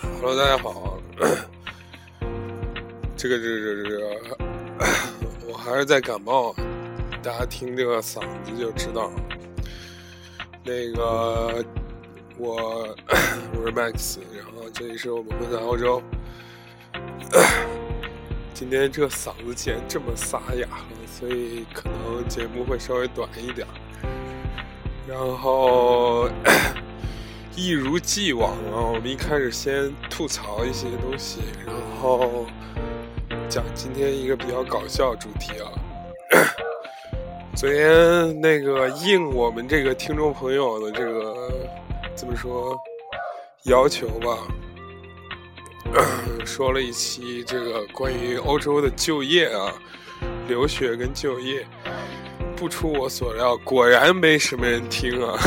Hello，大家好。这个这这这，我还是在感冒，大家听这个嗓子就知道。那个，我 我是 Max，然后这里是我们混在欧洲。今天这嗓子既然这么沙哑了，所以可能节目会稍微短一点。然后一如既往啊，我们一开始先吐槽一些东西，然后讲今天一个比较搞笑主题啊。昨天那个应我们这个听众朋友的这个怎么说要求吧。说了一期这个关于欧洲的就业啊，留学跟就业，不出我所料，果然没什么人听啊。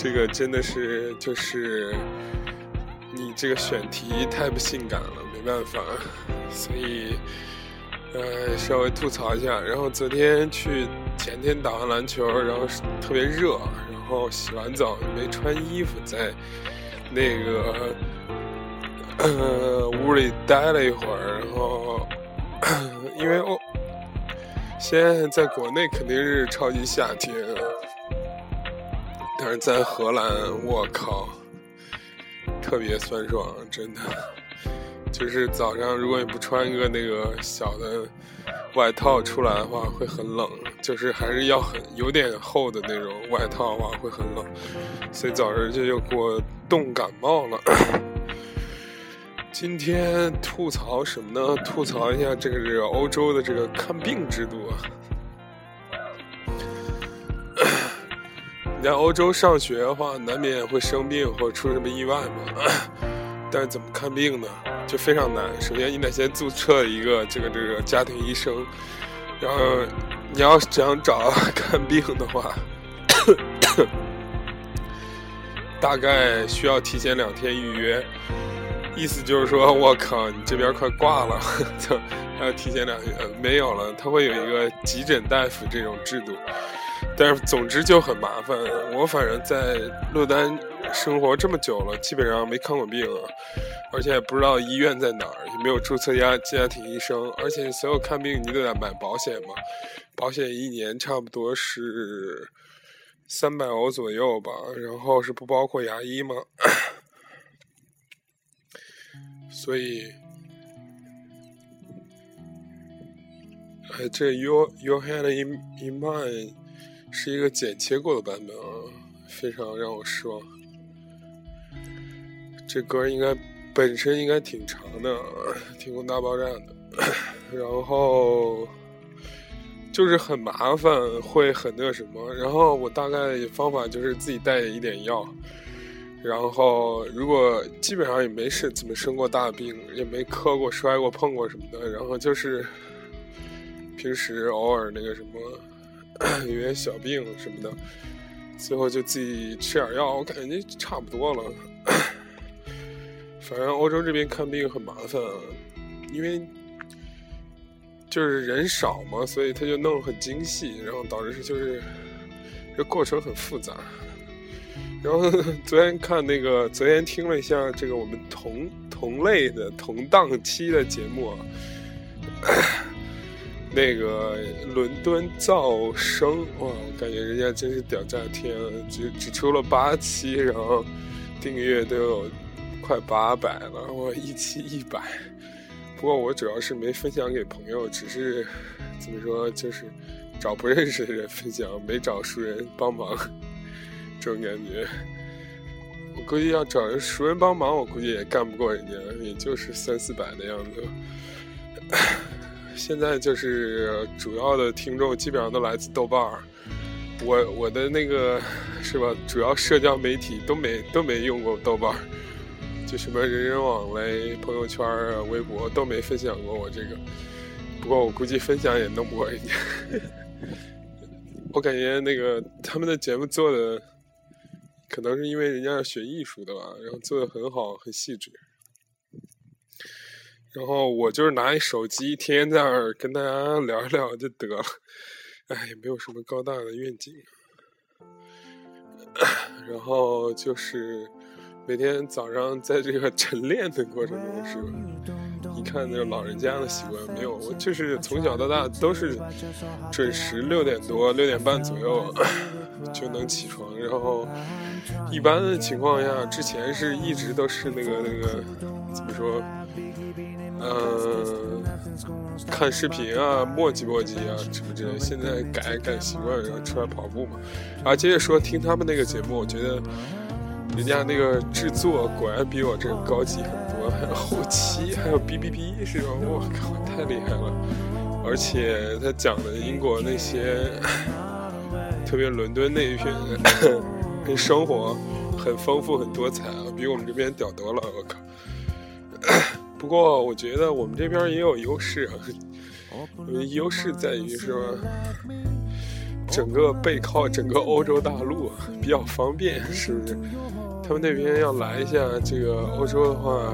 这个真的是就是你这个选题太不性感了，没办法，所以呃稍微吐槽一下。然后昨天去前天打完篮球，然后特别热，然后洗完澡没穿衣服，在那个。呃，屋里待了一会儿，然后因为我现在在国内肯定是超级夏天，但是在荷兰，我靠，特别酸爽，真的。就是早上如果你不穿一个那个小的外套出来的话，会很冷，就是还是要很有点厚的那种外套的话会很冷，所以早上就又给我冻感冒了。今天吐槽什么呢？吐槽一下这个这个欧洲的这个看病制度啊！你在欧洲上学的话，难免会生病或者出什么意外嘛。但是怎么看病呢？就非常难。首先你得先注册一个这个这个家庭医生，然后你要想找 看病的话，大概需要提前两天预约。意思就是说，我靠，你这边快挂了，就还要提前两天没有了。他会有一个急诊大夫这种制度，但是总之就很麻烦。我反正在洛丹生活这么久了，基本上没看过病，而且也不知道医院在哪儿，也没有注册家家庭医生，而且所有看病你都得买保险嘛，保险一年差不多是三百欧左右吧，然后是不包括牙医吗？所以，哎，这 your your had in in mind” 是一个剪切过的版本啊，非常让我失望。这歌应该本身应该挺长的，《天空大爆炸》的，然后就是很麻烦，会很那什么。然后我大概方法就是自己带一点药。然后，如果基本上也没是怎么生过大病，也没磕过、摔过、碰过什么的，然后就是平时偶尔那个什么 有点小病什么的，最后就自己吃点药，我感觉差不多了。反正欧洲这边看病很麻烦，因为就是人少嘛，所以他就弄很精细，然后导致就是这过程很复杂。然后 昨天看那个，昨天听了一下这个我们同同类的同档期的节目，那个伦敦噪声哇，我感觉人家真是屌炸天了，只只出了八期，然后订阅都有快八百了，我一期一百。不过我主要是没分享给朋友，只是怎么说，就是找不认识的人分享，没找熟人帮忙。这种感觉，我估计要找人熟人帮忙，我估计也干不过人家，也就是三四百的样子。现在就是主要的听众基本上都来自豆瓣儿，我我的那个是吧？主要社交媒体都没 都没用过豆瓣儿，就什么人人网嘞、朋友圈啊、微博都没分享过我这个。不过我估计分享也弄不过人家。我感觉那个他们的节目做的。可能是因为人家是学艺术的吧，然后做的很好，很细致。然后我就是拿一手机，天天在那儿跟大家聊一聊就得了，哎，也没有什么高大的愿景。然后就是每天早上在这个晨练的过程中，是吧？一看那老人家的习惯，没有我就是从小到大都是准时六点多六点半左右 就能起床，然后一般的情况下，之前是一直都是那个那个怎么说？嗯，看视频啊，磨叽磨叽啊，什么之类。现在改改习惯，然后出来跑步嘛。啊，接着说，听他们那个节目，我觉得人家那个制作果然比我这个高级很多，还有后期，还有 B B B 是吧？我靠，太厉害了！而且他讲的英国那些，特别伦敦那一片，生活很丰富、很多彩，比我们这边屌多了，我靠！不过我觉得我们这边也有优势啊，优势在于说，整个背靠整个欧洲大陆比较方便，是不是？他们那边要来一下这个欧洲的话，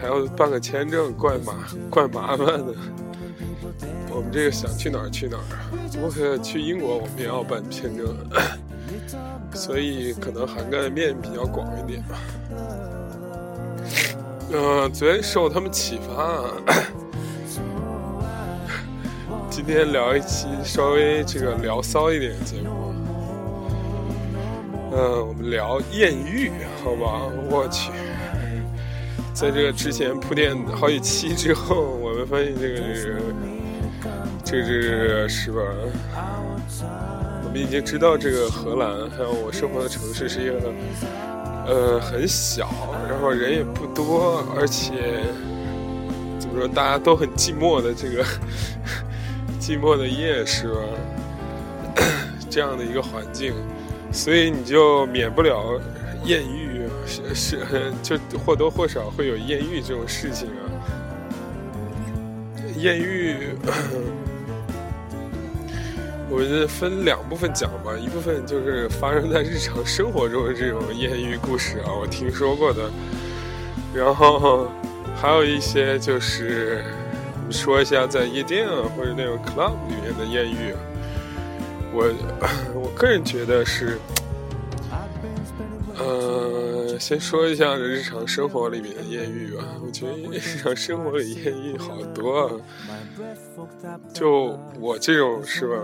还要办个签证，怪麻怪麻烦的。我们这个想去哪儿去哪儿，我可去英国我们也要办签证，所以可能涵盖面比较广一点吧。嗯，昨天受他们启发，今天聊一期稍微这个聊骚一点的节目。嗯，我们聊艳遇，好吧？我去，在这个之前铺垫好几期之后，我们发现这个这个这个是吧？我们已经知道这个荷兰，还有我生活的城市是一个。呃，很小，然后人也不多，而且怎么说，大家都很寂寞的这个 寂寞的夜是吧？这样的一个环境，所以你就免不了艳遇，是是，就或多或少会有艳遇这种事情啊。艳遇。我觉得分两部分讲吧，一部分就是发生在日常生活中的这种艳遇故事啊，我听说过的。然后还有一些就是说一下在夜店啊或者那种 club 里面的艳遇。我 我个人觉得是，呃，先说一下日常生活里面的艳遇吧。我觉得日常生活里艳遇好多啊。就我这种是吧，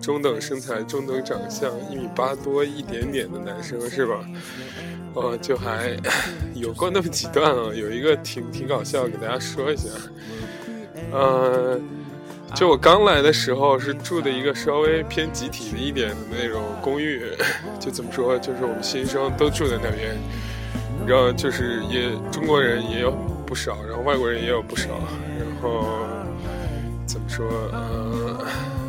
中等身材、中等长相、一米八多一点点的男生是吧？呃，就还有过那么几段啊，有一个挺挺搞笑，给大家说一下。呃，就我刚来的时候是住的一个稍微偏集体的一点的那种公寓，就怎么说，就是我们新生都住在那边，然后就是也中国人也有不少，然后外国人也有不少，然后。怎么说？呃，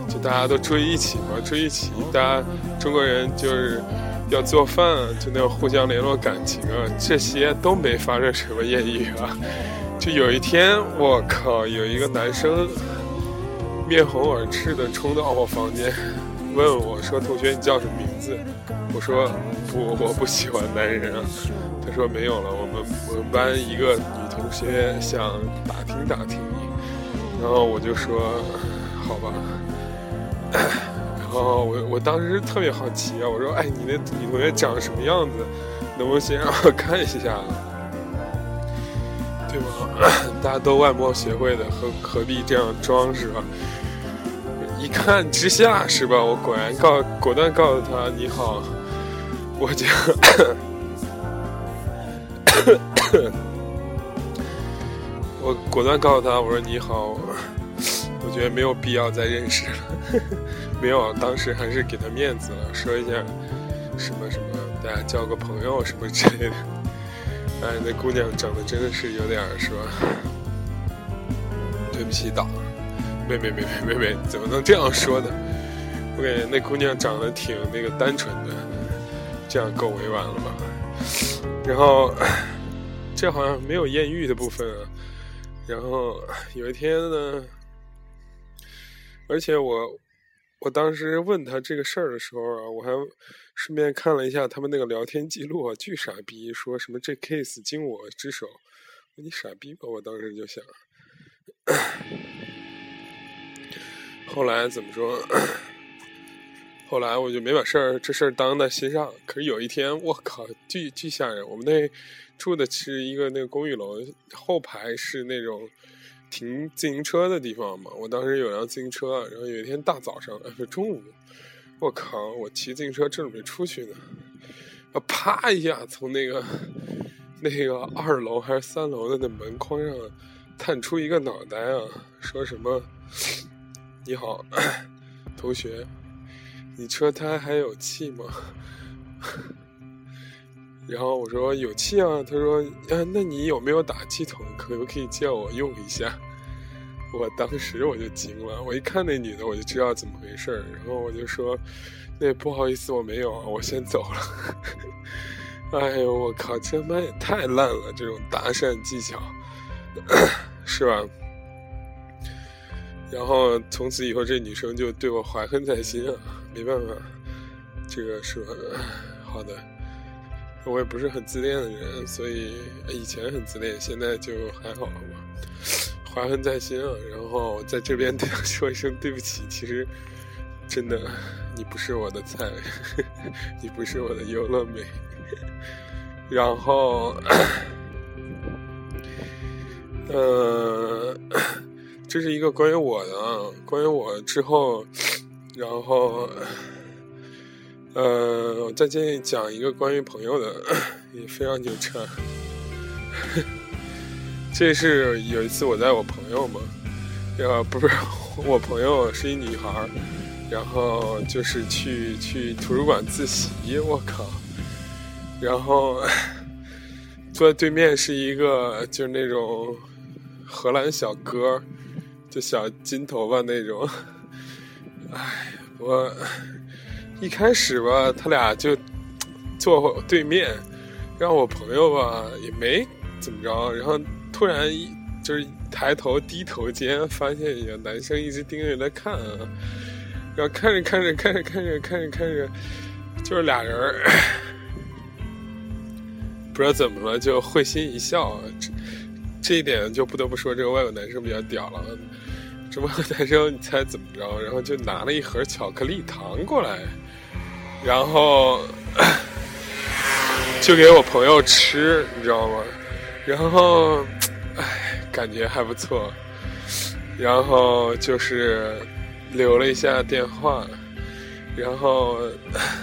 就大家都住一起嘛，住一起，大家中国人就是要做饭，就那种互相联络感情啊，这些都没发生什么艳遇啊。就有一天，我靠，有一个男生面红耳赤的冲到我房间，问我说：“同学，你叫什么名字？”我说：“不，我不喜欢男人啊。”他说：“没有了，我们我们班一个女同学想打听打听你。”然后我就说，好吧。然后我我当时特别好奇啊，我说，哎，你那女同学长什么样子？能不能先让我看一下？对吧？大家都外貌协会的，何何必这样装是吧？一看之下是吧？我果然告果断告诉他你好，我就。我果断告诉他，我说你好，我觉得没有必要再认识了，没有，当时还是给他面子了，说一下什么什么，大家交个朋友什么之类的。哎，那姑娘长得真的是有点是吧？对不起，党，妹妹妹妹妹妹，怎么能这样说呢？我感觉那姑娘长得挺那个单纯的，这样够委婉了吧？然后这好像没有艳遇的部分啊。然后有一天呢，而且我我当时问他这个事儿的时候啊，我还顺便看了一下他们那个聊天记录啊，巨傻逼，说什么这 case 经我之手，你傻逼吧？我当时就想，后来怎么说？后来我就没把事儿这事儿当在心上。可是有一天，我靠，巨巨吓人！我们那住的是一个那个公寓楼，后排是那种停自行车的地方嘛。我当时有辆自行车，然后有一天大早上，哎，中午，我靠，我骑自行车正准备出去呢，啊，啪一下从那个那个二楼还是三楼的那门框上探出一个脑袋啊，说什么？你好，同学，你车胎还有气吗？然后我说有气啊。他说啊，那你有没有打气筒？可不可以借我用一下？我当时我就惊了，我一看那女的，我就知道怎么回事儿。然后我就说，那不好意思，我没有，我先走了。哎呦，我靠，这妈也太烂了，这种搭讪技巧，是吧？然后从此以后，这女生就对我怀恨在心啊！没办法，这个是吧？好的，我也不是很自恋的人，所以以前很自恋，现在就还好，好吧？怀恨在心啊！然后在这边对说一声对不起，其实真的，你不是我的菜，你不是我的优乐美。然后，呃。这是一个关于我的啊，关于我之后，然后，呃，我再建议讲一个关于朋友的，也非常牛叉。这是有一次我在我朋友嘛，呃，不是 我朋友是一女孩，然后就是去去图书馆自习，我靠，然后 坐在对面是一个就是那种荷兰小哥。就小金头发那种，哎，我一开始吧，他俩就坐我对面，让我朋友吧也没怎么着，然后突然就是抬头低头间，发现有男生一直盯着他看啊，然后看着看着看着看着看着看着，就是俩人不知道怎么了就会心一笑，这这一点就不得不说这个外国男生比较屌了。这外国男生，你猜怎么着？然后就拿了一盒巧克力糖过来，然后就给我朋友吃，你知道吗？然后，哎，感觉还不错。然后就是留了一下电话，然后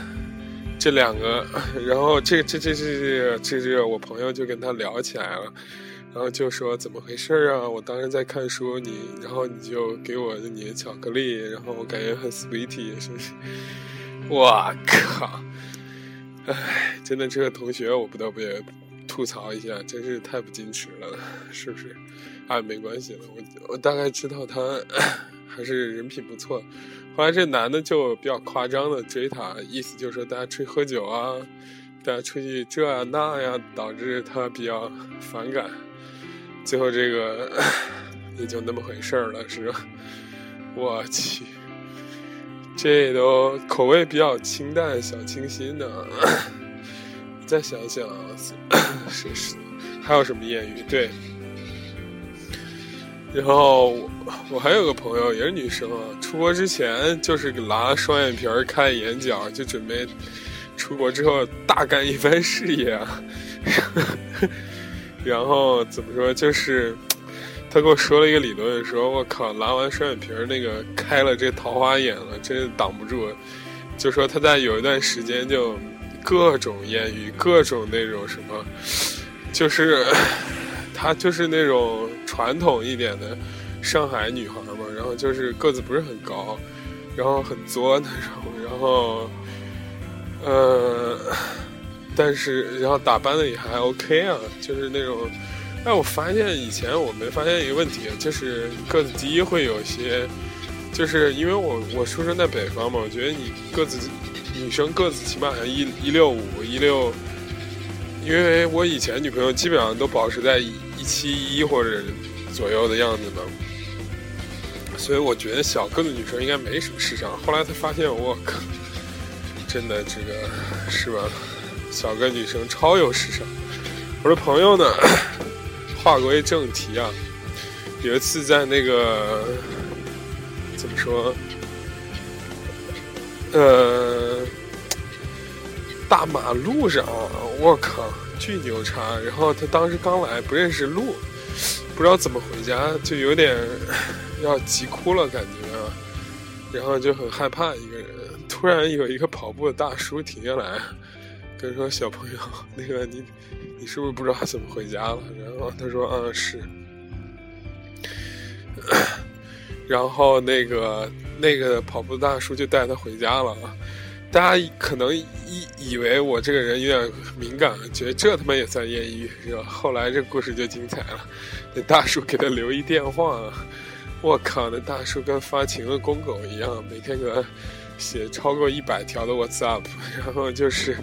这两个，然后这这这这这这我朋友就跟他聊起来了。然后就说怎么回事啊？我当时在看书，你然后你就给我你的巧克力，然后我感觉很 sweet，是不是？我靠！哎，真的这个同学我不得不也吐槽一下，真是太不矜持了，是不是？啊，没关系了，我我大概知道他还是人品不错。后来这男的就比较夸张的追她，意思就是说大家出去喝酒啊，大家出去这呀那呀，导致他比较反感。最后这个 也就那么回事儿了，是吧？我去，这都口味比较清淡、小清新的。再想想，是是，还有什么艳遇？对。然后我我还有个朋友也是女生啊，出国之前就是拉双眼皮儿、开眼角，就准备出国之后大干一番事业啊。然后怎么说？就是他跟我说了一个理论，说我靠，拉完双眼皮儿那个开了这桃花眼了，真是挡不住。就说他在有一段时间就各种艳遇，各种那种什么，就是 他就是那种传统一点的上海女孩嘛，然后就是个子不是很高，然后很作那种，然后呃。但是，然后打扮的也还 OK 啊，就是那种。哎，我发现以前我没发现一个问题，就是个子低会有些，就是因为我我出生在北方嘛，我觉得你个子女生个子起码要一一六五一六，因为我以前女朋友基本上都保持在一七一或者左右的样子嘛，所以我觉得小个子女生应该没什么市场。后来才发现，我靠，真的这个是吧？小个女生超有市场。我的朋友呢，话归正题啊，有一次在那个怎么说，呃，大马路上，我靠，巨牛叉！然后他当时刚来，不认识路，不知道怎么回家，就有点 要急哭了感觉，然后就很害怕一个人。突然有一个跑步的大叔停下来，跟说：“小朋友，那个你，你是不是不知道怎么回家了？”然后他说：“嗯，是。”然后那个那个跑步大叔就带他回家了。大家可能以以为我这个人有点敏感，觉得这他妈也算艳遇是吧？后来这故事就精彩了。那大叔给他留一电话，我靠，那大叔跟发情的公狗一样，每天给他写超过一百条的 WhatsApp，然后就是，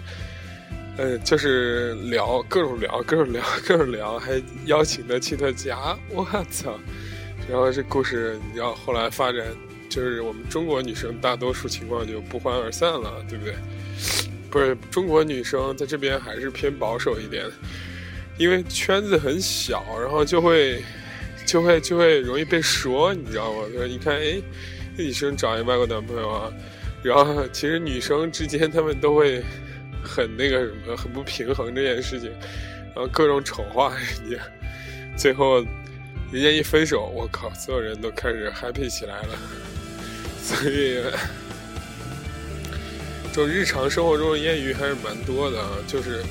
呃，就是聊各种聊各种聊 各种聊，还邀请他去他家。我操！然后这故事，你知道后来发展，就是我们中国女生大多数情况就不欢而散了，对不对？不是中国女生在这边还是偏保守一点，因为圈子很小，然后就会就会就会容易被说，你知道吗？说你看，哎，女生找一外国男朋友啊，然后其实女生之间她们都会很那个什么，很不平衡这件事情，然后各种丑化人家，最后。人家一分手，我靠，所有人都开始 happy 起来了。所以，这种日常生活中的艳遇还是蛮多的。就是，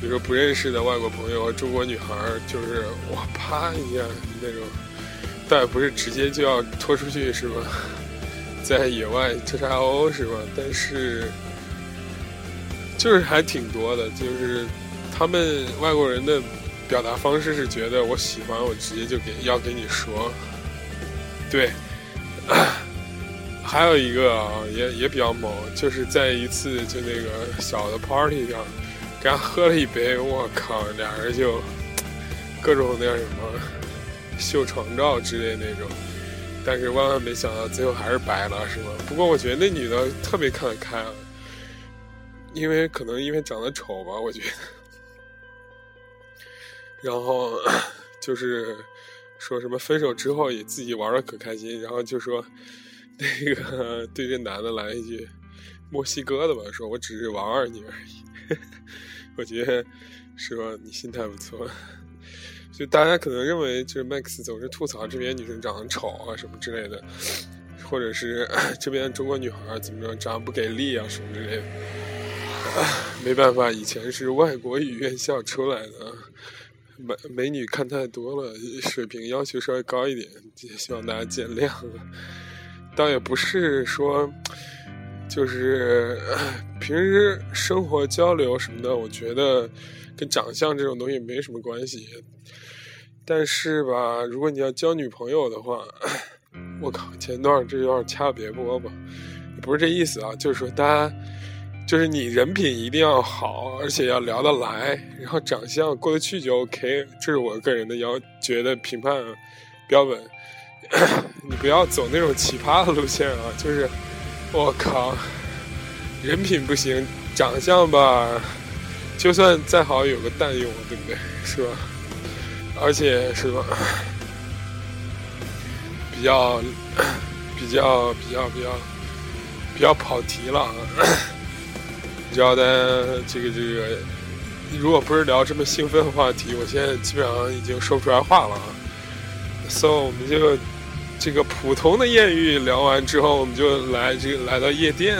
比如说不认识的外国朋友，中国女孩，就是我啪一下那种，但也不是直接就要拖出去是吧？在野外叉叉 O 是吧？但是，就是还挺多的，就是他们外国人的。表达方式是觉得我喜欢我直接就给要给你说，对，还有一个啊也也比较猛，就是在一次就那个小的 party 上，跟他喝了一杯，我靠，俩人就各种那什么秀床照之类那种，但是万万没想到最后还是白了，是吗？不过我觉得那女的特别看得开，因为可能因为长得丑吧，我觉得。然后就是说什么分手之后也自己玩的可开心，然后就说那个对这男的来一句墨西哥的吧，说我只是玩玩你而已。我觉得是吧？你心态不错。就大家可能认为就是 Max 总是吐槽这边女生长得丑啊什么之类的，或者是 这边中国女孩怎么着长得不给力啊什么之类的。没办法，以前是外国语院校出来的。美美女看太多了，水平要求稍微高一点，希望大家见谅。倒也不是说，就是平时生活交流什么的，我觉得跟长相这种东西没什么关系。但是吧，如果你要交女朋友的话，我靠，前段这段掐别播吧，不是这意思啊，就是说大家。就是你人品一定要好，而且要聊得来，然后长相过得去就 OK，这是我个人的要觉得评判标准。你不要走那种奇葩的路线啊！就是我靠，人品不行，长相吧，就算再好有个蛋用，对不对？是吧？而且是吧？比较 比较比较比较比较跑题了啊。知道的，这个这个，如果不是聊这么兴奋的话题，我现在基本上已经说不出来话了啊。So，我们就这个普通的艳遇聊完之后，我们就来这个来到夜店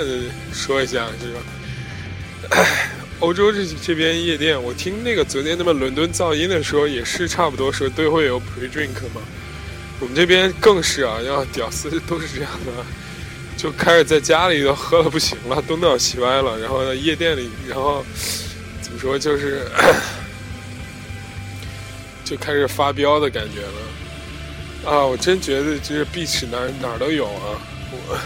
说一下这个。欧洲这这边夜店，我听那个昨天他们伦敦噪音的时候，也是差不多说都会有 pre drink 嘛。我们这边更是啊，要屌丝都是这样的。就开始在家里都喝的不行了，东倒西歪了，然后在夜店里，然后怎么说就是 就开始发飙的感觉了啊！我真觉得就是碧池哪哪都有啊！我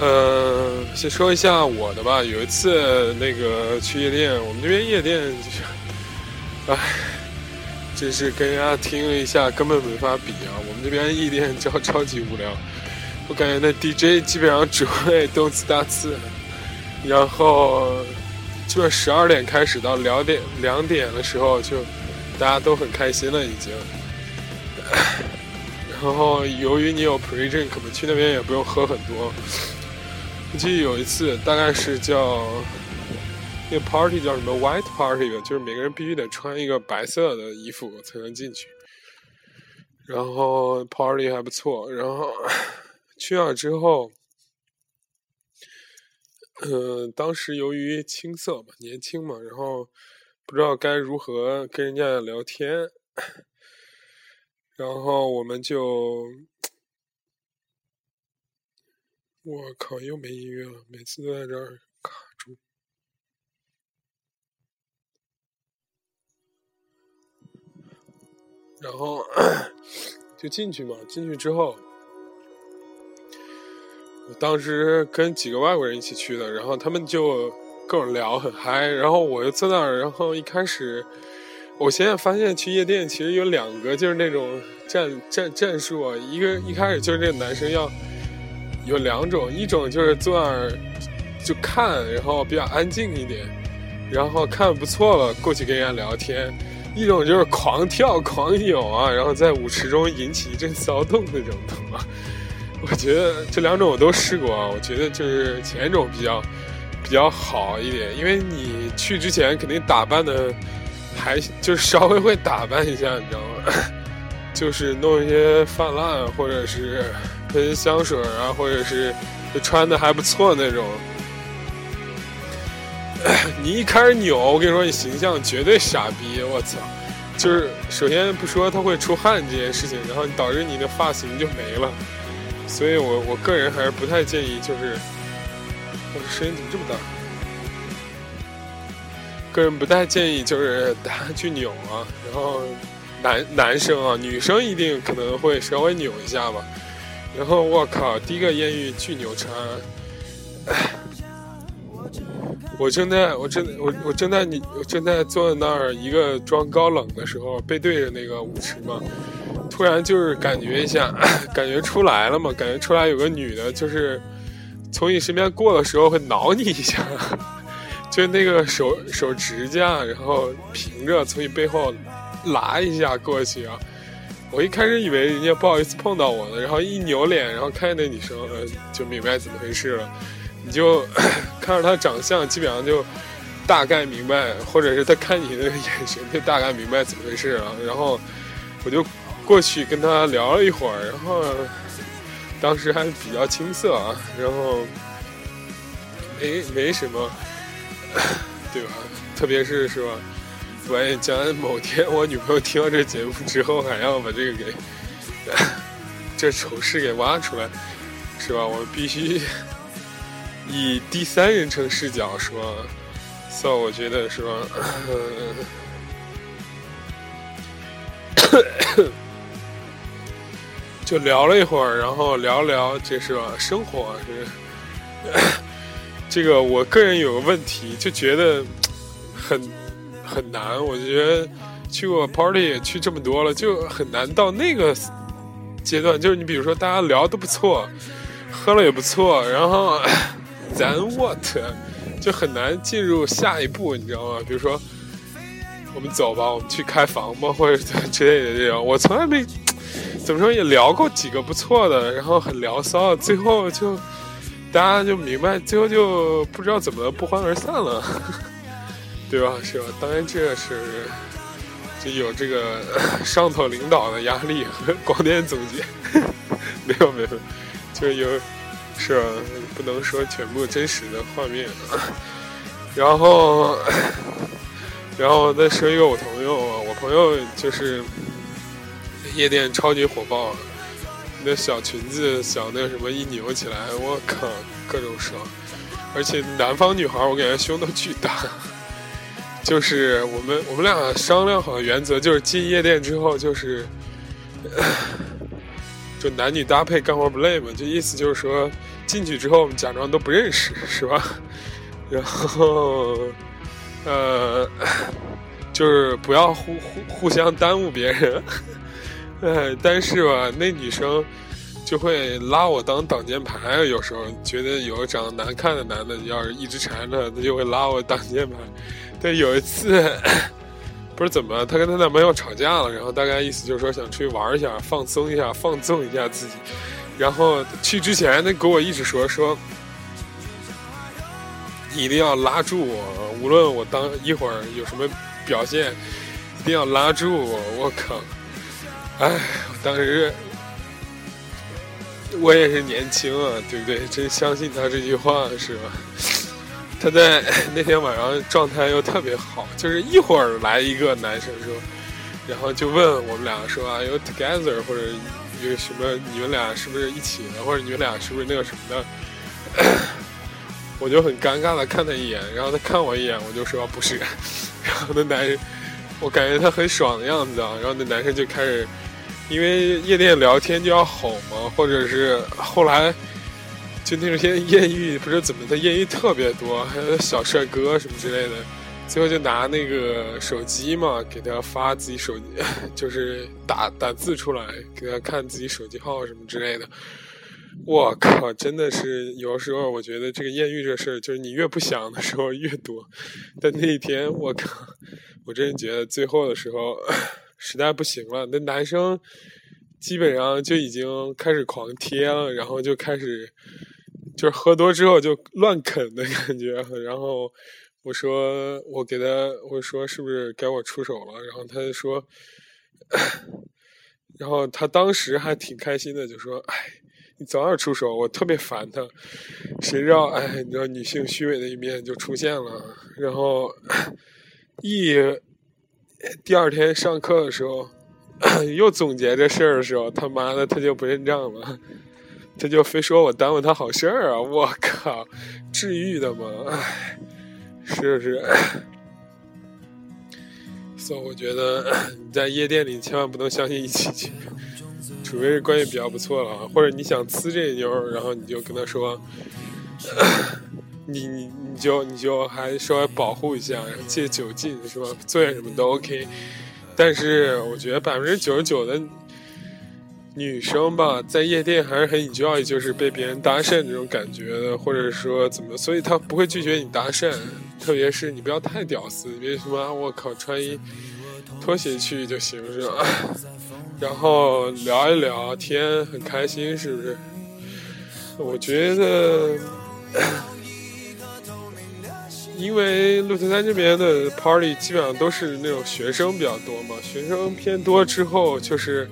呃，先说一下我的吧。有一次那个去夜店，我们这边夜店就是，哎是，唉。真是跟人家听了一下，根本没法比啊！我们这边夜店超超级无聊，我感觉那 DJ 基本上只会动次打次，然后基本十二点开始到两点两点的时候，就大家都很开心了已经。然后由于你有 pre drink 嘛，去那边也不用喝很多。我记得有一次，大概是叫那 party 叫什么 white party 吧，就是每个人必须得穿一个白色的衣服才能进去。然后 party 还不错，然后 去了之后，嗯，当时由于青涩嘛，年轻嘛，然后不知道该如何跟人家聊天，然后我们就，我靠，又没音乐了，每次都在这儿然后。就进去嘛，进去之后，我当时跟几个外国人一起去的，然后他们就跟我聊很嗨，然后我就坐那儿，然后一开始，我现在发现去夜店其实有两个就是那种战战战术啊，一个一开始就是这个男生要有两种，一种就是坐那儿就看，然后比较安静一点，然后看不错了过去跟人家聊天。一种就是狂跳狂扭啊，然后在舞池中引起一阵骚动那种，懂吗？我觉得这两种我都试过啊，我觉得就是前一种比较比较好一点，因为你去之前肯定打扮的还就是稍微会打扮一下，你知道吗？就是弄一些泛滥，或者是喷香水啊，或者是穿的还不错那种。你一开始扭，我跟你说，你形象绝对傻逼！我操，就是首先不说他会出汗这件事情，然后导致你的发型就没了。所以我我个人还是不太建议，就是我的声音怎么这么大？个人不太建议就是大家去扭啊。然后男男生啊，女生一定可能会稍微扭一下吧。然后我靠，第一个艳遇巨扭穿。我正在我正我我正在你我正在坐在那儿一个装高冷的时候，背对着那个舞池嘛，突然就是感觉一下，感觉出来了嘛，感觉出来有个女的，就是从你身边过的时候会挠你一下，就那个手手指甲，然后平着从你背后拉一下过去啊。我一开始以为人家不好意思碰到我呢，然后一扭脸，然后看见那女生，就明白怎么回事了。你就 看着他长相，基本上就大概明白，或者是他看你的眼神，就大概明白怎么回事了。然后我就过去跟他聊了一会儿，然后当时还比较青涩啊，然后没没什么，对吧？特别是是吧？万一将来某天我女朋友听到这节目之后，还要把这个给 这丑事给挖出来，是吧？我必须。以第三人称视角说，so 我觉得说，就聊了一会儿，然后聊聊这是吧？生活是这个，我个人有个问题，就觉得很很难。我觉得去过 party 也去这么多了，就很难到那个阶段。就是你比如说，大家聊的不错，喝了也不错，然后。咱 what 就很难进入下一步，你知道吗？比如说，我们走吧，我们去开房吧，或者之类的这种。我从来没怎么说也聊过几个不错的，然后很聊骚，最后就大家就明白，最后就不知道怎么不欢而散了，对吧？是吧？当然这是就有这个上头领导的压力和 广电总局，没有没有，就是有。是吧，不能说全部真实的画面。然后，然后再说一个我朋友，我朋友就是夜店超级火爆，那小裙子小那什么一扭起来，我靠，各种爽。而且南方女孩，我感觉胸都巨大。就是我们我们俩商量好的原则，就是进夜店之后就是。就男女搭配干活不累嘛，就意思就是说，进去之后我们假装都不认识，是吧？然后，呃，就是不要互互互相耽误别人。哎，但是吧，那女生就会拉我当挡箭牌，有时候觉得有长得难看的男的要是一直缠着，她就会拉我挡箭牌。但有一次，不是怎么，她跟她男朋友吵架了，然后大概意思就是说想出去玩一下，放松一下，放纵一下自己。然后去之前，那给我一直说说，你一定要拉住我，无论我当一会儿有什么表现，一定要拉住我。我靠！哎，当时我也是年轻啊，对不对？真相信他这句话是吧？他在那天晚上状态又特别好，就是一会儿来一个男生说，然后就问我们俩说啊，有 together 或者有什么？你们俩是不是一起的？或者你们俩是不是那个什么的？我就很尴尬的看他一眼，然后他看我一眼，我就说不是。然后那男人，我感觉他很爽的样子啊。然后那男生就开始，因为夜店聊天就要吼嘛，或者是后来。就那些艳遇，不知道怎么，他艳遇特别多，还有小帅哥什么之类的。最后就拿那个手机嘛，给他发自己手机，就是打打字出来，给他看自己手机号什么之类的。我靠，真的是有时候我觉得这个艳遇这事儿，就是你越不想的时候越多。但那一天，我靠，我真觉得最后的时候 实在不行了，那男生基本上就已经开始狂贴了，然后就开始。就是喝多之后就乱啃的感觉，然后我说我给他我说是不是该我出手了？然后他就说，然后他当时还挺开心的，就说：“哎，你早点出手，我特别烦他。”谁知道哎，你知道女性虚伪的一面就出现了。然后一第二天上课的时候，又总结这事儿的时候，他妈的他就不认账了。他就非说我耽误他好事儿啊！我靠，治愈的吗？唉，是是？所以我觉得你在夜店里千万不能相信一起去，除非是关系比较不错了，或者你想呲这妞，然后你就跟他说，你你你就你就还稍微保护一下，借酒劲是吧？做点什么都 OK。但是我觉得百分之九十九的。女生吧，在夜店还是很 enjoy，就是被别人搭讪这种感觉的，或者说怎么，所以她不会拒绝你搭讪。特别是你不要太屌丝，别什么我靠穿衣拖鞋去就行是吧？然后聊一聊天，很开心是不是？我觉得，因为鹿特丹这边的 party 基本上都是那种学生比较多嘛，学生偏多之后就是。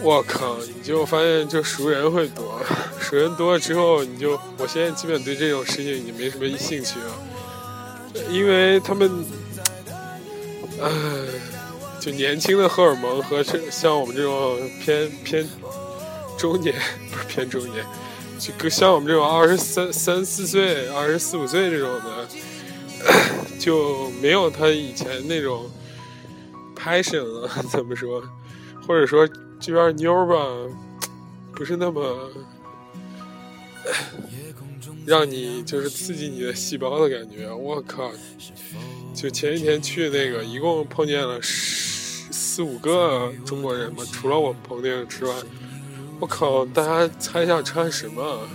我靠！你就发现就熟人会多，熟人多了之后，你就我现在基本对这种事情已经没什么兴趣了，因为他们，唉，就年轻的荷尔蒙和这像我们这种偏偏中年不是偏中年，就跟像我们这种二十三三四岁、二十四五岁这种的，就没有他以前那种 passion 了。怎么说？或者说？这边妞儿吧，不是那么让你就是刺激你的细胞的感觉。我靠！就前几天去那个，一共碰见了十四五个中国人嘛，除了我们朋友之外，我靠！大家猜一下穿什么？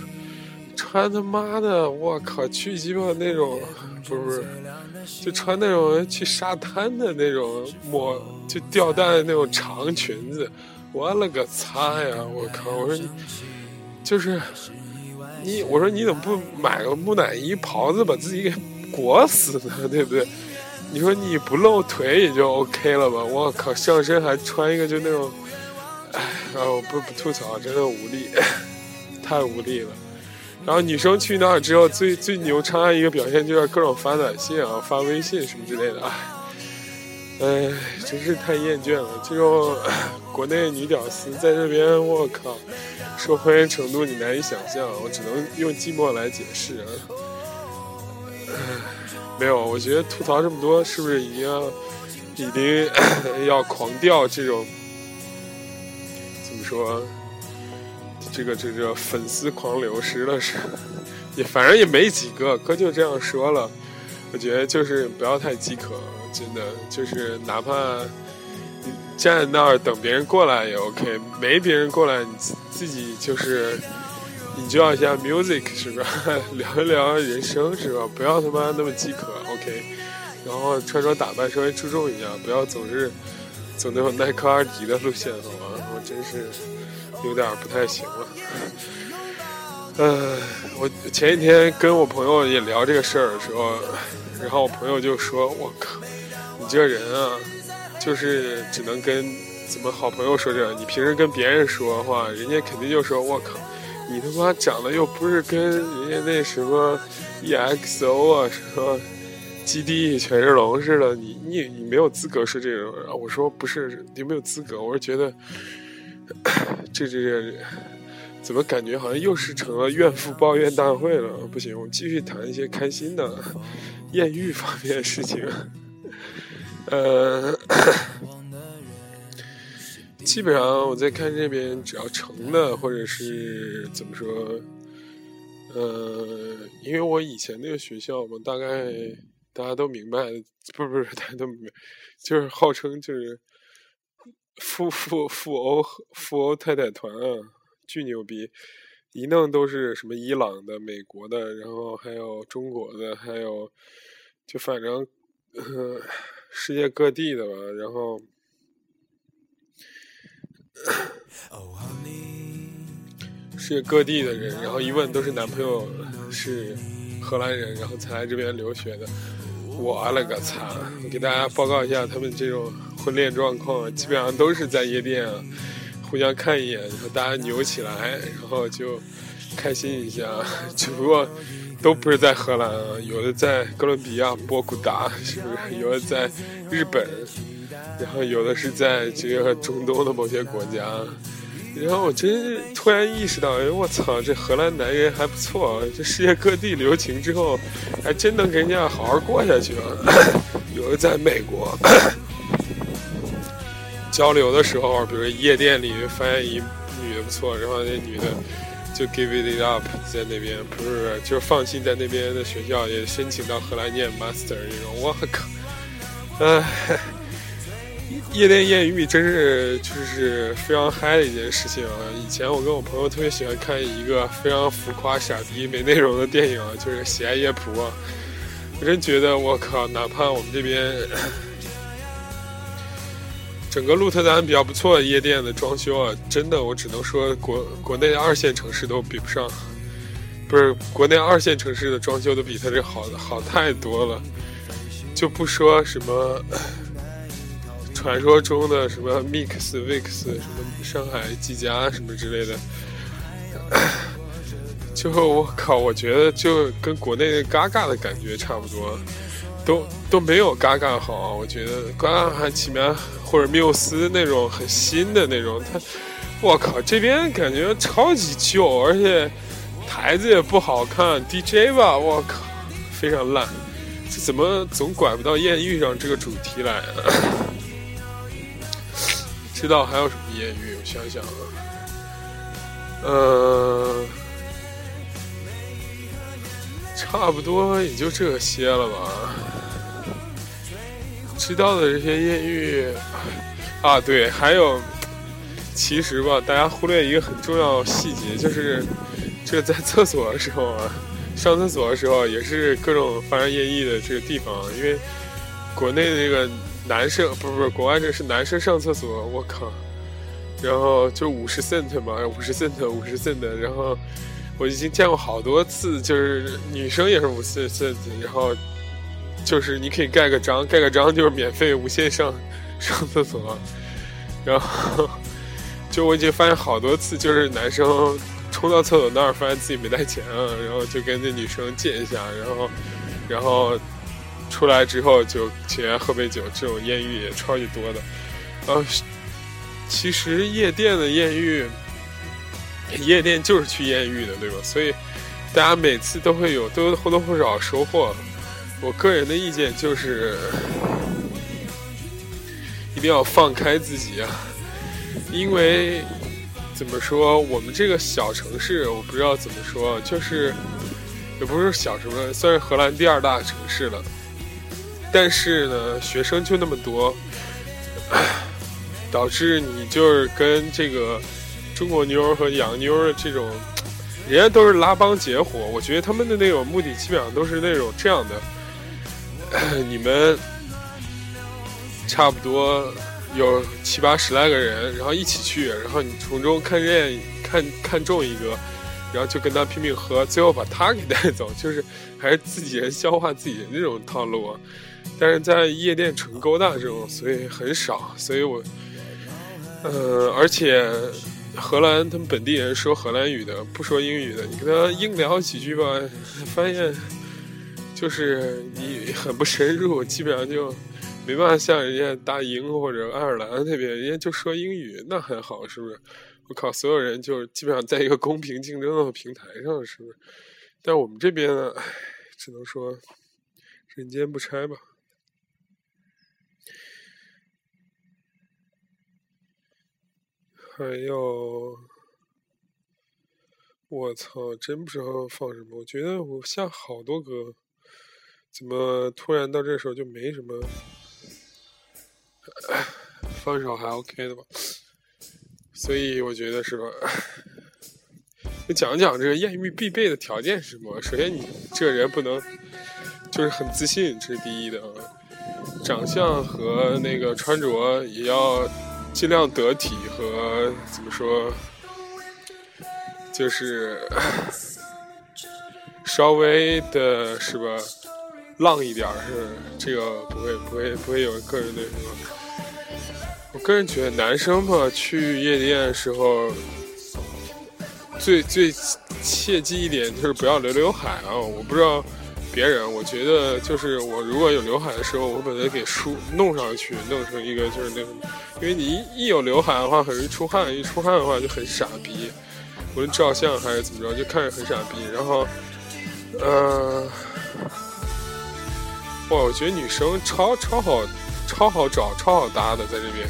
穿他妈的！我靠！去鸡巴那种，不是不是，就穿那种去沙滩的那种抹就吊带的那种长裙子。我勒个擦呀！我靠！我说你就是你，我说你怎么不买个木乃伊袍子把自己给裹死呢？对不对？你说你不露腿也就 OK 了吧？我靠！上身还穿一个就那种，哎，然后不不吐槽，真的无力，太无力了。然后女生去那儿之后，最最牛叉一个表现就是各种发短信啊、发微信什么之类的，哎。哎，真是太厌倦了！这种 国内女屌丝在这边，我靠，受欢迎程度你难以想象，我只能用寂寞来解释啊。没有，我觉得吐槽这么多，是不是已经已经 要狂掉这种？怎么说？这个这个粉丝狂流失了是？也反正也没几个，哥就这样说了。我觉得就是不要太饥渴，真的就是哪怕你站在那儿等别人过来也 OK，没别人过来你自己就是你就要一下 music 是吧？聊一聊人生是吧？不要他妈那么饥渴 OK。然后穿着打扮稍微注重一下，不要总是走那种耐克、阿迪的路线，好吗？我真是有点不太行了。呃，我前几天跟我朋友也聊这个事儿的时候，然后我朋友就说：“我靠，你这人啊，就是只能跟怎么好朋友说这样，你平时跟别人说话，人家肯定就说我靠，你他妈长得又不是跟人家那什么 EXO 啊什么基地权志龙似的，你你你没有资格说这种。”我说：“不是，你没有资格，我是觉得这这这。”怎么感觉好像又是成了怨妇抱怨大会了？不行，我继续谈一些开心的艳遇方面的事情。呃，基本上我在看这边，只要成的或者是怎么说，呃，因为我以前那个学校嘛，大概大家都明白，不是不是，大家都明白，就是号称就是富 富富欧富欧太太团啊。巨牛逼，一弄都是什么伊朗的、美国的，然后还有中国的，还有就反正世界各地的吧。然后世界各地的人，然后一问都是男朋友是荷兰人，然后才来这边留学的。我了个擦！我给大家报告一下他们这种婚恋状况，基本上都是在夜店啊。互相看一眼，然后大家扭起来，然后就开心一下。只不过都不是在荷兰啊，有的在哥伦比亚波古达，是不是？有的在日本，然后有的是在这个中东的某些国家。然后我真突然意识到，哎，我操，这荷兰男人还不错，这世界各地留情之后，还真能跟人家好好过下去啊。有的在美国。交流的时候，比如夜店里发现一女的不错，然后那女的就 give it up 在那边，不是就是放弃在那边的学校，也申请到荷兰念 master 这种。我靠，唉，夜店艳遇真是就是非常嗨的一件事情啊！以前我跟我朋友特别喜欢看一个非常浮夸、傻逼、没内容的电影，就是《喜爱夜蒲》。我真觉得我靠，哪怕我们这边。整个鹿特丹比较不错的夜店的装修啊，真的，我只能说国国内二线城市都比不上，不是国内二线城市的装修都比它这好好太多了，就不说什么传说中的什么 Mix、Vix 什么上海季家什么之类的，就我靠，我觉得就跟国内的嘎嘎的感觉差不多。都都没有嘎嘎好，我觉得嘎嘎还起码或者缪斯那种很新的那种，它，我靠，这边感觉超级旧，而且台子也不好看，DJ 吧，我靠，非常烂，这怎么总拐不到艳遇上这个主题来啊？知道还有什么艳遇？我想想啊，呃，差不多也就这些了吧。知道的这些艳遇啊，对，还有，其实吧，大家忽略一个很重要细节，就是这在厕所的时候啊，上厕所的时候也是各种发生艳遇的这个地方。因为国内的这个男生，不是不是，国外这是男生上厕所，我靠，然后就五十 cent 嘛，五十 cent，五十 cent，然后我已经见过好多次，就是女生也是五十 cent，然后。就是你可以盖个章，盖个章就是免费无限上上厕所，然后就我已经发现好多次，就是男生冲到厕所那儿发现自己没带钱了，然后就跟那女生借一下，然后然后出来之后就请人喝杯酒，这种艳遇也超级多的。呃，其实夜店的艳遇，夜店就是去艳遇的，对吧？所以大家每次都会有都或多或少收获。我个人的意见就是，一定要放开自己啊！因为怎么说，我们这个小城市，我不知道怎么说，就是也不是小什么，算是荷兰第二大城市了。但是呢，学生就那么多，导致你就是跟这个中国妞和洋妞的这种，人家都是拉帮结伙。我觉得他们的那种目的基本上都是那种这样的。你们差不多有七八十来个人，然后一起去，然后你从中看见看看中一个，然后就跟他拼命喝，最后把他给带走，就是还是自己人消化自己人这种套路。但是在夜店纯勾搭这种，所以很少，所以我，呃，而且荷兰他们本地人说荷兰语的，不说英语的，你跟他硬聊几句吧，发现就是你很不深入，基本上就没办法像人家大英或者爱尔兰那边，人家就说英语，那还好，是不是？我靠，所有人就基本上在一个公平竞争的平台上，是不是？但我们这边呢，唉，只能说人间不拆吧。还有，我操，真不知道放什么。我觉得我下好多歌，怎么突然到这时候就没什么？放首还 OK 的吧。所以我觉得是吧？讲讲这个艳遇必备的条件是什么？首先，你这个人不能就是很自信，这是第一的。长相和那个穿着也要。尽量得体和怎么说，就是 稍微的是吧，浪一点是这个不会不会不会有个人的什么。我个人觉得男生吧去夜店的时候，最最切记一点就是不要留刘海啊！我不知道。别人，我觉得就是我如果有刘海的时候，我把它给梳弄上去，弄成一个就是那种，因为你一一有刘海的话，很容易出汗，一出汗的话就很傻逼，无论照相还是怎么着，就看着很傻逼。然后，呃，哇，我觉得女生超超好，超好找，超好搭的，在这边，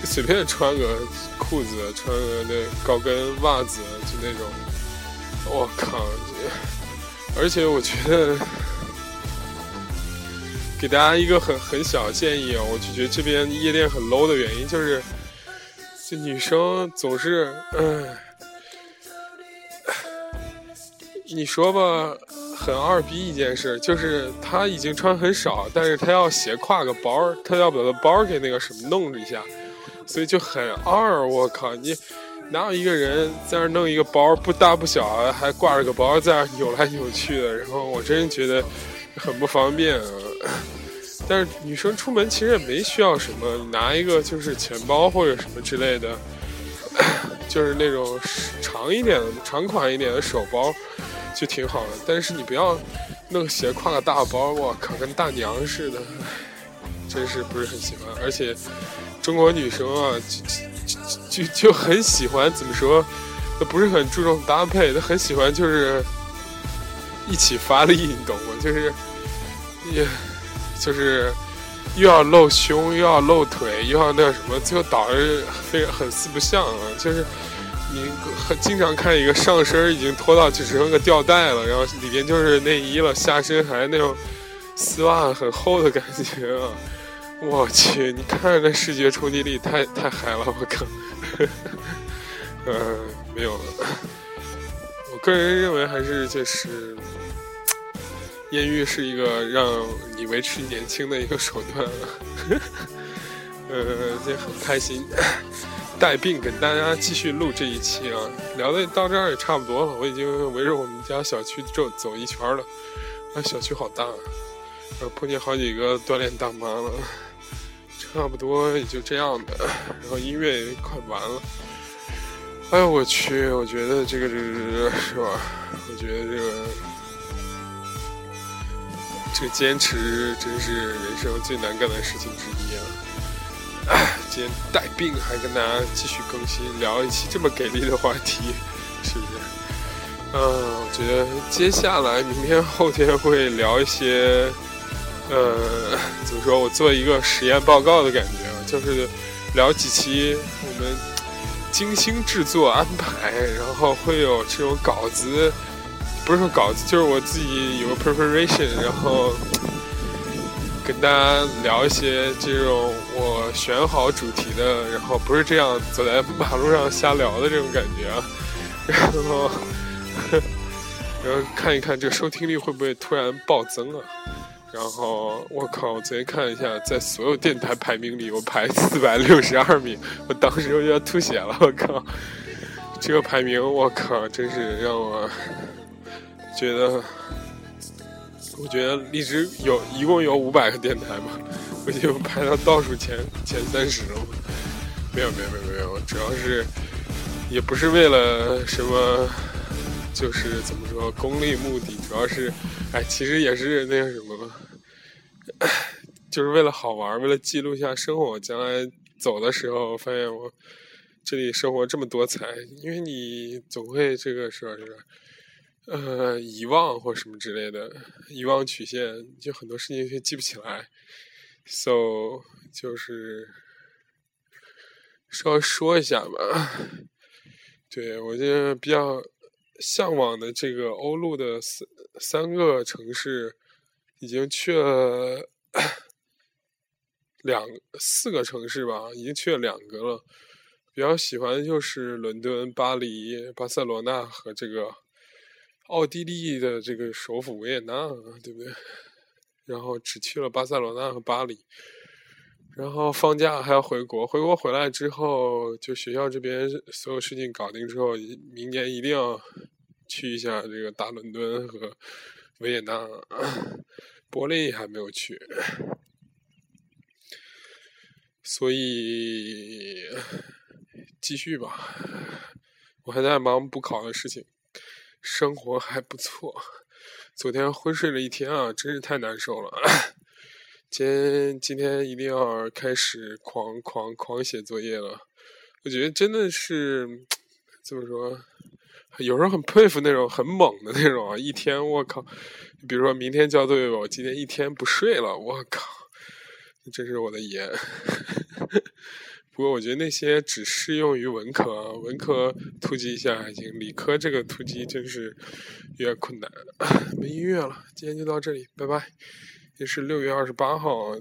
就随便穿个裤子，穿个那高跟袜子，就那种，我靠，而且我觉得。给大家一个很很小的建议啊，我就觉得这边夜店很 low 的原因就是，这女生总是，嗯，你说吧，很二逼一件事，就是她已经穿很少，但是她要斜挎个包，她要把她包给那个什么弄一下，所以就很二。我靠，你哪有一个人在那弄一个包不大不小，还挂着个包在那扭来扭去的？然后我真觉得很不方便啊。但是女生出门其实也没需要什么，拿一个就是钱包或者什么之类的，就是那种长一点的、长款一点的手包，就挺好的。但是你不要弄斜挎个大包，我靠，跟大娘似的，真是不是很喜欢。而且中国女生啊，就就就就很喜欢怎么说，她不是很注重搭配，她很喜欢就是一起发力，你懂吗？就是也。就是又要露胸，又要露腿，又要那什么，最后导致非常很四不像啊！就是你很经常看一个上身已经脱到就只剩个吊带了，然后里边就是内衣了，下身还那种丝袜很厚的感觉啊！我去，你看着那视觉冲击力太太嗨了，我靠！呃，没有了。我个人认为还是就是。艳遇是一个让你维持年轻的一个手段，呃，这很开心。带病跟大家继续录这一期啊，聊的到这儿也差不多了。我已经围着我们家小区走走一圈了，啊，小区好大，呃，碰见好几个锻炼大妈了，差不多也就这样的。然后音乐也快完了，哎呦我去，我觉得这个这个是吧？我觉得这个。这个坚持真是人生最难干的事情之一啊！带病还跟大家继续更新，聊一期这么给力的话题，是不是？嗯，我觉得接下来明天后天会聊一些，呃，怎么说我做一个实验报告的感觉啊，就是聊几期我们精心制作安排，然后会有这种稿子。不是说稿子，就是我自己有个 preparation，然后跟大家聊一些这种我选好主题的，然后不是这样走在马路上瞎聊的这种感觉啊，然后然后看一看这个收听率会不会突然暴增啊，然后我靠，我昨天看了一下，在所有电台排名里，我排四百六十二名，我当时我就要吐血了，我靠！这个排名，我靠，真是让我觉得，我觉得荔枝有一共有五百个电台嘛，我就排到倒数前前三十了。没有没有没有没有，主要是也不是为了什么，就是怎么说功利目的，主要是，哎，其实也是那个什么吧，就是为了好玩，为了记录一下生活，将来走的时候发现我。这里生活这么多彩，因为你总会这个说是，呃，遗忘或什么之类的，遗忘曲线，就很多事情就记不起来。So，就是稍微说一下吧。对我就比较向往的这个欧陆的三三个城市，已经去了两四个城市吧，已经去了两个了。比较喜欢就是伦敦、巴黎、巴塞罗那和这个奥地利的这个首府维也纳，对不对？然后只去了巴塞罗那和巴黎，然后放假还要回国。回国回来之后，就学校这边所有事情搞定之后，明年一定要去一下这个大伦敦和维也纳，柏林还没有去，所以。继续吧，我还在忙补考的事情，生活还不错。昨天昏睡了一天啊，真是太难受了。今天今天一定要开始狂狂狂写作业了。我觉得真的是怎么说，有时候很佩服那种很猛的那种啊！一天我靠，比如说明天交作业吧，我今天一天不睡了，我靠，这是我的爷。不过我觉得那些只适用于文科，文科突击一下还行，理科这个突击真是有点困难。没音乐了，今天就到这里，拜拜。也是六月二十八号，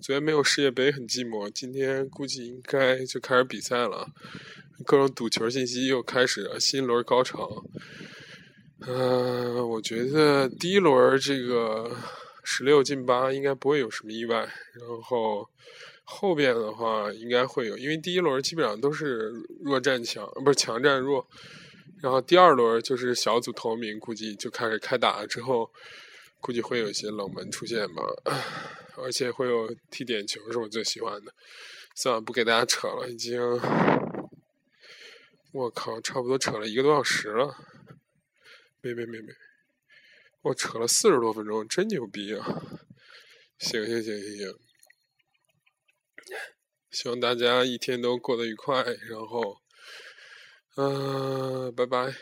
昨天没有世界杯，很寂寞。今天估计应该就开始比赛了，各种赌球信息又开始了，新一轮高潮。嗯，我觉得第一轮这个十六进八应该不会有什么意外，然后。后边的话应该会有，因为第一轮基本上都是弱战强，不是强战弱，然后第二轮就是小组头名，估计就开始开打了之后，估计会有一些冷门出现吧，而且会有踢点球是我最喜欢的。算了，不给大家扯了，已经，我靠，差不多扯了一个多小时了，没没没没，我扯了四十多分钟，真牛逼啊！行行行行行。希望大家一天都过得愉快，然后，嗯，拜拜。